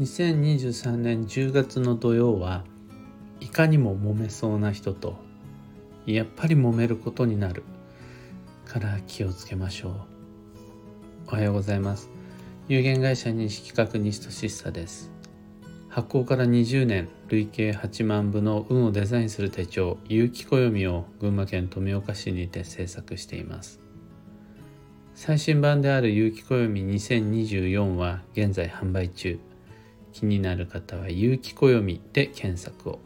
2023年10月の土曜はいかにも揉めそうな人とやっぱり揉めることになるから気をつけましょう。おはようございます。有限会社認識確認としさです。発行から20年累計8万部の運をデザインする手帳有機暦を群馬県富岡市にて制作しています。最新版である有機暦2024は現在販売中。気になる方は「有機暦」で検索を。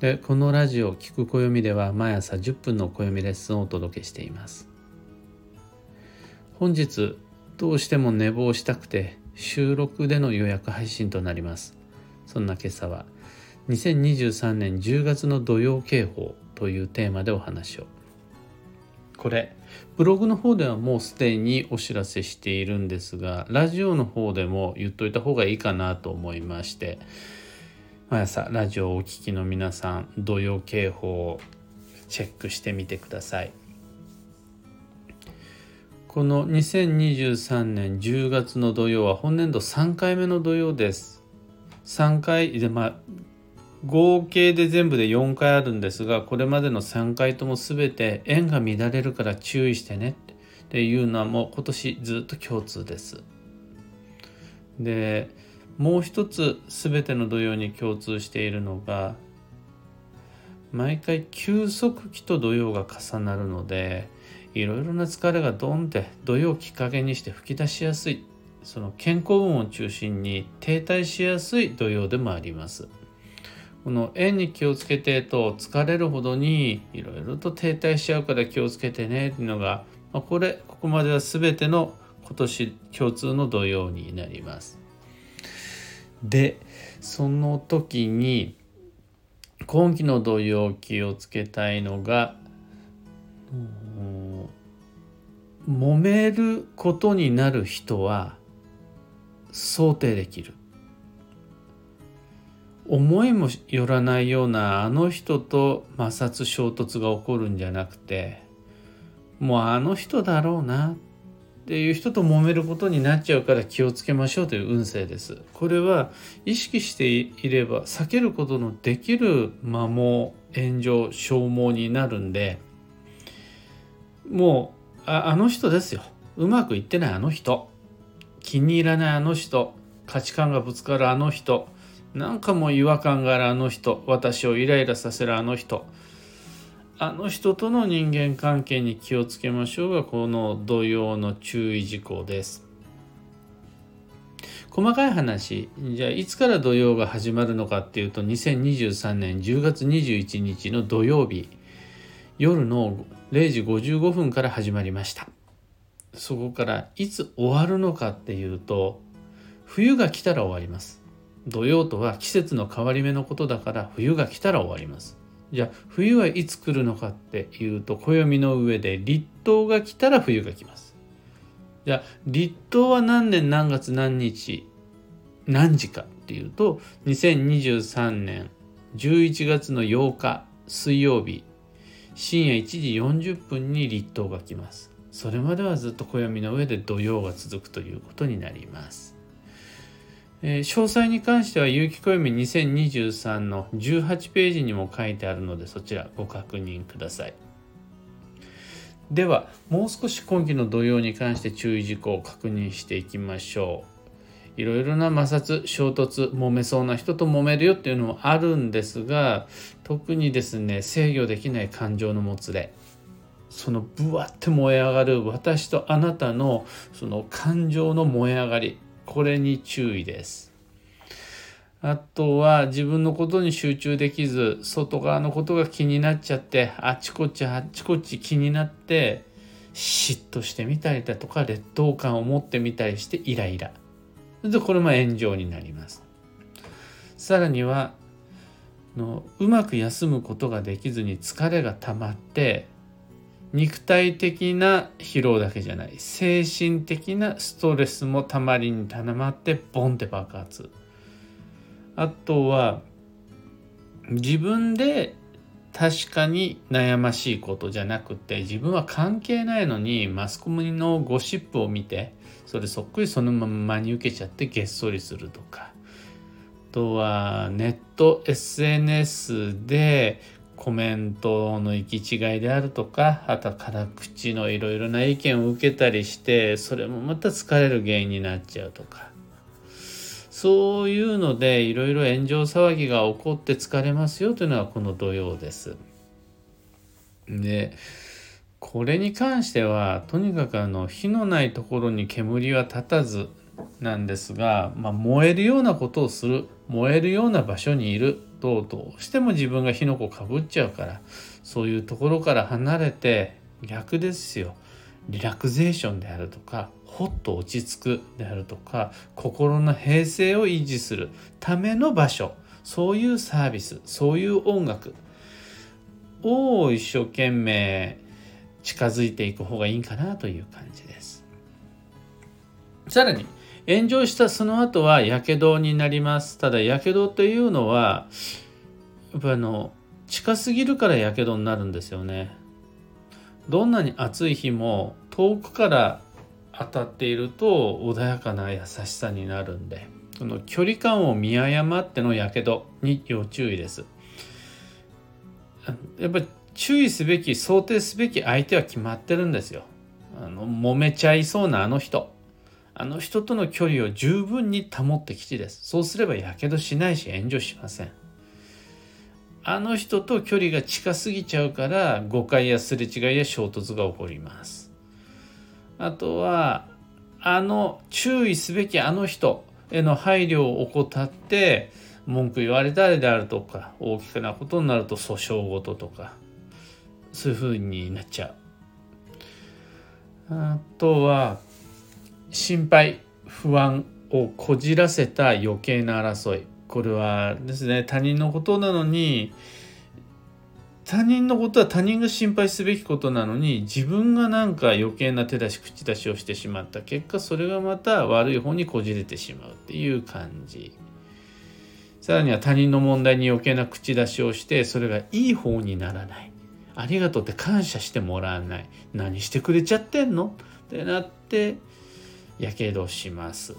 でこのラジオ「聞く暦」では毎朝10分の暦レッスンをお届けしています。本日どうしても寝坊したくて収録での予約配信となります。そんな今朝は2023年10月の土曜警報というテーマでお話を。これブログの方ではもうすでにお知らせしているんですがラジオの方でも言っといた方がいいかなと思いまして毎朝ラジオをお聴きの皆さん土曜警報をチェックしてみてください。この2023年10月の土曜は本年度3回目の土曜です。3回でまあ合計で全部で4回あるんですがこれまでの3回とも全て円が乱れるから注意してねっていうのはもう今年ずっと共通です。でもう一つ全ての土曜に共通しているのが毎回休息期と土曜が重なるのでいろいろな疲れがドンって土曜きっかけにして吹き出しやすいその健康運を中心に停滞しやすい土曜でもあります。この円に気をつけてと疲れるほどにいろいろと停滞しちゃうから気をつけてねっていうのが、まあ、これここまでは全ての今年共通の土曜になります。でその時に今期の土曜気をつけたいのが揉めることになる人は想定できる。思いもよらないようなあの人と摩擦衝突が起こるんじゃなくてもうあの人だろうなっていう人と揉めることになっちゃうから気をつけましょうという運勢です。これは意識していれば避けることのできる摩耗炎上消耗になるんでもうああの人ですよ。うまくいってないあの人。気に入らないあの人。価値観がぶつかるあの人。なんかもう違和感があるあの人私をイライラさせるあの人。あの人との人間関係に気をつけましょうがこの土曜の注意事項です。細かい話。じゃあいつから土曜が始まるのかっていうと2023年10月21日の土曜日。夜の0時55分から始まりました。そこからいつ終わるのかっていうと冬が来たら終わります。土曜とは季節の変わり目のことだから冬が来たら終わります。じゃあ冬はいつ来るのかっていうと暦の上で立冬が来たら冬が来ます。じゃあ立冬は何年何月何日何時かっていうと2023年11月の8日水曜日深夜1時40分に立冬が来ます。それまではずっと暦の上で土曜が続くということになります。えー、詳細に関しては有機暦2023の18ページにも書いてあるのでそちらご確認ください。ではもう少し今期の土曜に関して注意事項を確認していきましょう。いろいろな摩擦衝突揉めそうな人と揉めるよっていうのもあるんですが特にですね制御できない感情のもつれそのぶわって燃え上がる私とあなたのその感情の燃え上がりこれに注意です。あとは自分のことに集中できず外側のことが気になっちゃってあちこちあちこち気になって嫉妬してみたりだとか劣等感を持ってみたりしてイライラでこれも炎上になりますさらにはのうまく休むことができずに疲れが溜まって肉体的な疲労だけじゃない。精神的なストレスもたまりにたまってボンって爆発。あとは自分で確かに悩ましいことじゃなくて自分は関係ないのにマスコミのゴシップを見てそれそっくりそのまま真に受けちゃってげっそりするとか。あとはネット SNS でコメントの行き違いであるとかあとは辛口のいろいろな意見を受けたりしてそれもまた疲れる原因になっちゃうとかそういうのでいろいろ炎上騒ぎが起こって疲れますよというのがこの土曜です。でこれに関してはとにかくあの火のないところに煙は立たずなんですが、まあ、燃えるようなことをする燃えるような場所にいるとどうしても自分が火の粉かぶっちゃうからそういうところから離れて逆ですよリラクゼーションであるとかほっと落ち着くであるとか心の平静を維持するための場所そういうサービスそういう音楽を一生懸命近づいていく方がいいかなという感じです。さらに炎上したその後はやけどになります。ただやけどというのはやっぱあの近すぎるからやけどになるんですよね。どんなに暑い日も遠くから当たっていると穏やかな優しさになるんでその距離感を見誤ってのやけどに要注意です。やっぱり注意すべき想定すべき相手は決まってるんですよ。あの揉めちゃいそうなあの人あの人との距離を十分に保ってきちです。そうすればやけどしないし炎上しません。あの人と距離が近すぎちゃうから誤解やすれ違いや衝突が起こります。あとはあの注意すべきあの人への配慮を怠って文句言われたりであるとか大きくなことになると訴訟事とかそういうふうになっちゃう。あとは心配不安をこじらせた余計な争い。これはですね他人のことなのに他人のことは他人が心配すべきことなのに自分がなんか余計な手出し口出しをしてしまった結果それがまた悪い方にこじれてしまうっていう感じ。さらには他人の問題に余計な口出しをしてそれがいい方にならない。ありがとうって感謝してもらわない。何してくれちゃってんの？ってなってやけどします。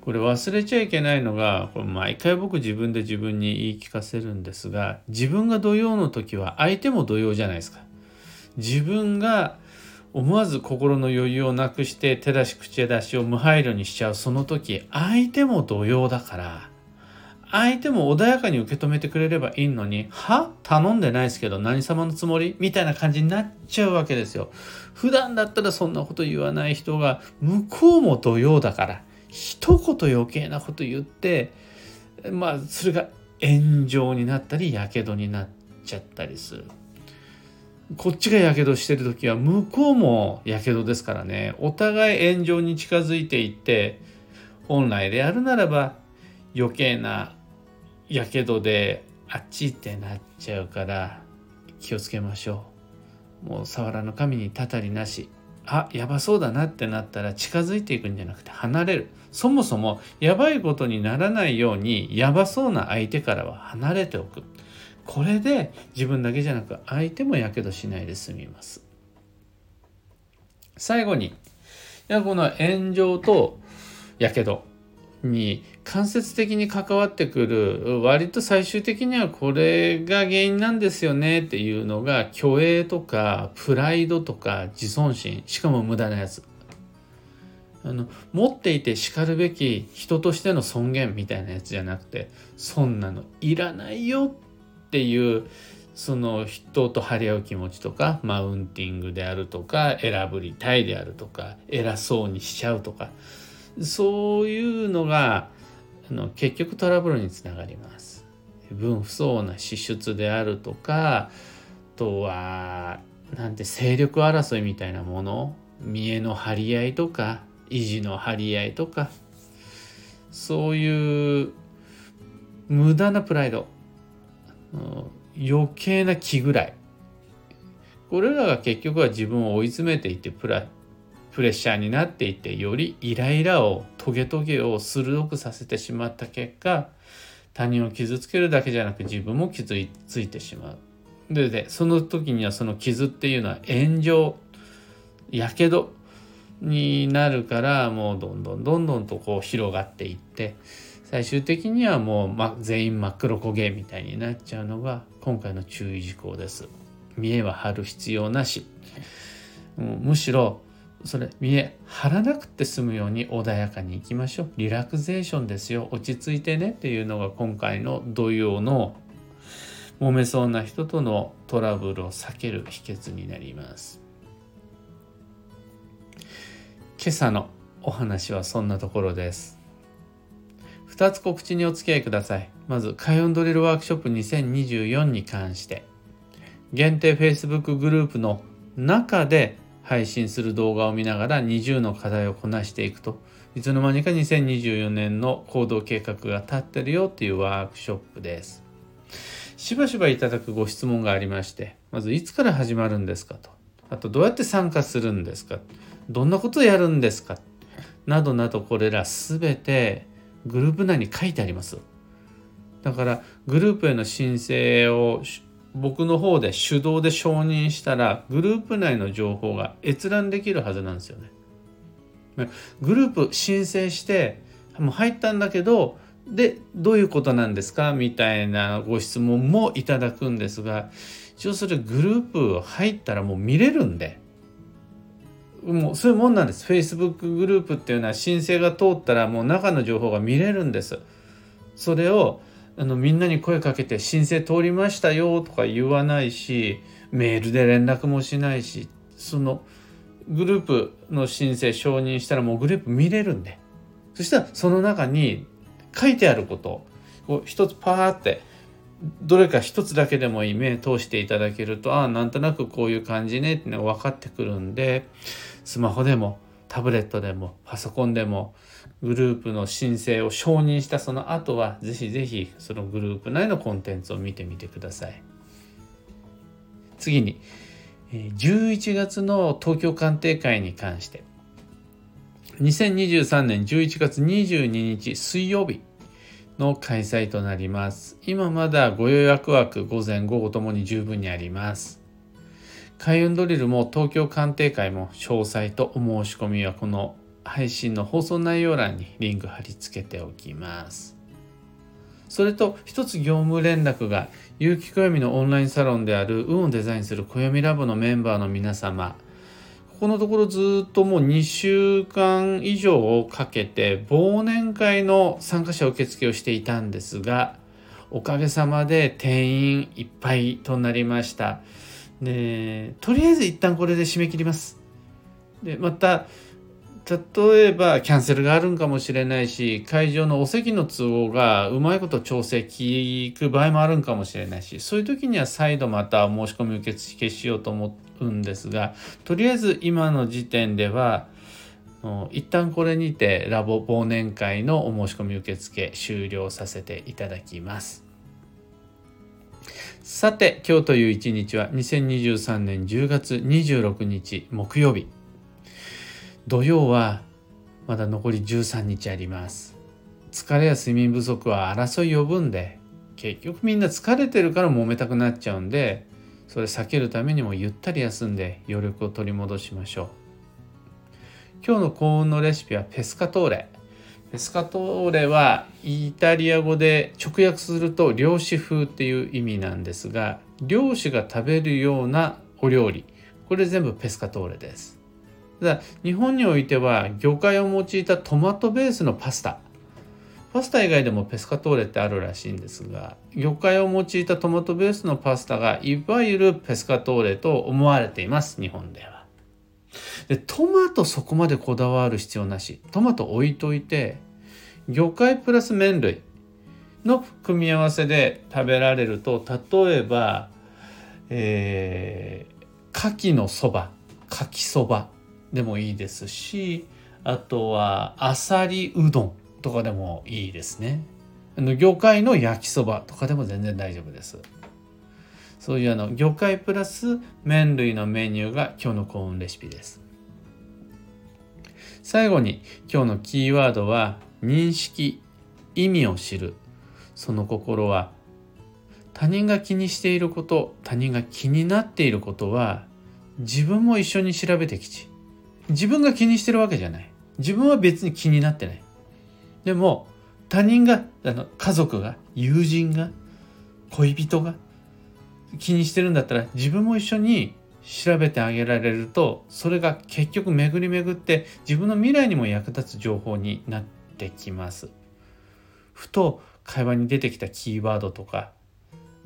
これ忘れちゃいけないのがこれ毎回僕自分で自分に言い聞かせるんですが自分が土曜の時は相手も土曜じゃないですか。自分が思わず心の余裕をなくして手出し口出しを無配慮にしちゃうその時相手も土曜だから相手も穏やかに受け止めてくれればいいのには？頼んでないですけど何様のつもり？みたいな感じになっちゃうわけですよ。普段だったらそんなこと言わない人が向こうも土曜だから一言余計なこと言ってまあそれが炎上になったりやけどになっちゃったりする。こっちがやけどしてる時は向こうもやけどですからね。お互い炎上に近づいていって本来であるならば余計なやけどであっちってなっちゃうから気をつけましょう。もう触らぬ神にたたりなし。あやばそうだなってなったら近づいていくんじゃなくて離れる。そもそもやばいことにならないようにやばそうな相手からは離れておく。これで自分だけじゃなく相手もやけどしないで済みます。最後にいやこの炎上とやけどに間接的に関わってくる割と最終的にはこれが原因なんですよねっていうのが虚栄とかプライドとか自尊心しかも無駄なやつ。あの持っていてしかるべき人としての尊厳みたいなやつじゃなくてそんなのいらないよっていうその人と張り合う気持ちとかマウンティングであるとか選ぶりたいであるとか偉そうにしちゃうとかそういうのがあの結局トラブルにつながります。分不相応な支出であるとかあとはなんて勢力争いみたいなもの見栄の張り合いとか維持の張り合いとかそういう無駄なプライド余計な気ぐらいこれらが結局は自分を追い詰めていってプラプレッシャーになっていてよりイライラをトゲトゲを鋭くさせてしまった結果他人を傷つけるだけじゃなく自分も傷ついてしまう。ででその時にはその傷っていうのは炎上やけどになるからもうどんどんどんどんとこう広がっていって最終的にはもう、ま、全員真っ黒焦げみたいになっちゃうのが今回の注意事項です。見栄は張る必要なし。むしろそれ見栄張らなくて済むように穏やかにいきましょう。リラクゼーションですよ。落ち着いてねっていうのが今回の土曜の揉めそうな人とのトラブルを避ける秘訣になります。今朝のお話はそんなところです。2つ告知にお付き合いください。まず、開運ドリルワークショップ2024に関して、限定 Facebook グループの中で配信する動画を見ながら20の課題をこなしていくと、いつの間にか2024年の行動計画が立ってるよっていうワークショップです。しばしばいただくご質問がありまして、まずいつから始まるんですかと。あとどうやって参加するんですかどんなことをやるんですかなどなどこれら全てグループ内に書いてあります。だからグループへの申請を僕の方で手動で承認したらグループ内の情報が閲覧できるはずなんですよね。グループ申請してもう入ったんだけどでどういうことなんですか？みたいなご質問もいただくんですが一応それグループ入ったらもう見れるんで。もうそういうもんなんです。Facebook グループっていうのは申請が通ったらもう中の情報が見れるんです。それをあのみんなに声かけて申請通りましたよとか言わないしメールで連絡もしないしそのグループの申請承認したらもうグループ見れるんで。そしたらその中に書いてあることを一つパーってどれか一つだけでもいい目通していただけるとああなんとなくこういう感じねってのが分かってくるんでスマホでもタブレットでもパソコンでもグループの申請を承認したその後はぜひぜひそのグループ内のコンテンツを見てみてください。次に11月の東京鑑定会に関して2023年11月22日水曜日の開催となります。今まだご予約枠午前午後ともに十分にあります。開運ドリルも東京鑑定会も詳細とお申し込みはこの配信の放送内容欄にリンク貼り付けておきます。それと一つ業務連絡が有機暦のオンラインサロンである運をデザインする暦ラボのメンバーの皆様ここのところずっともう2週間以上をかけて忘年会の参加者受付をしていたんですがおかげさまで定員いっぱいとなりましたでとりあえず一旦これで締め切りますでまた例えばキャンセルがあるんかもしれないし会場のお席の都合がうまいこと調整聞く場合もあるんかもしれないしそういう時には再度また申し込み受付しようと思うんですがとりあえず今の時点では一旦これにてラボ忘年会のお申し込み受付終了させていただきます。さて今日という一日は2023年10月26日木曜日。土曜はまだ残り13日あります。疲れや睡眠不足は争い呼ぶんで結局みんな疲れてるから揉めたくなっちゃうんでそれ避けるためにもゆったり休んで余力を取り戻しましょう。今日の幸運のレシピはペスカトーレ。ペスカトーレはイタリア語で直訳すると漁師風っていう意味なんですが漁師が食べるようなお料理。これ全部ペスカトーレです。だ日本においては魚介を用いたトマトベースのパスタ。パスタ以外でもペスカトーレってあるらしいんですが魚介を用いたトマトベースのパスタがいわゆるペスカトーレと思われています日本では。でトマトそこまでこだわる必要なし。トマト置いといて魚介プラス麺類の組み合わせで食べられると例えばえー、牡蠣のそば牡蠣そばでもいいですしあとはあさりうどんとかでもいいですね。魚介の焼きそばとかでも全然大丈夫です。そういうあの魚介プラス麺類のメニューが今日の幸運レシピです。最後に今日のキーワードは認識意味を知る。その心は他人が気にしていること他人が気になっていることは自分も一緒に調べてきち。自分が気にしてるわけじゃない。自分は別に気になってない。でも他人があの家族が友人が恋人が気にしてるんだったら自分も一緒に調べてあげられるとそれが結局巡り巡って自分の未来にも役立つ情報になってきます。ふと会話に出てきたキーワードとか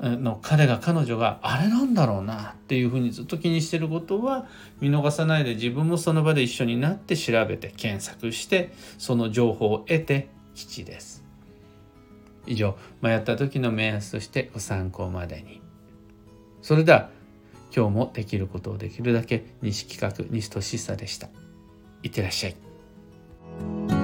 の彼が彼女があれなんだろうなっていうふうにずっと気にしてることは見逃さないで自分もその場で一緒になって調べて検索してその情報を得て基地です。以上迷った時の目安としてご参考までに。それでは今日もできることをできるだけ西企画西俊久でした。いってらっしゃい。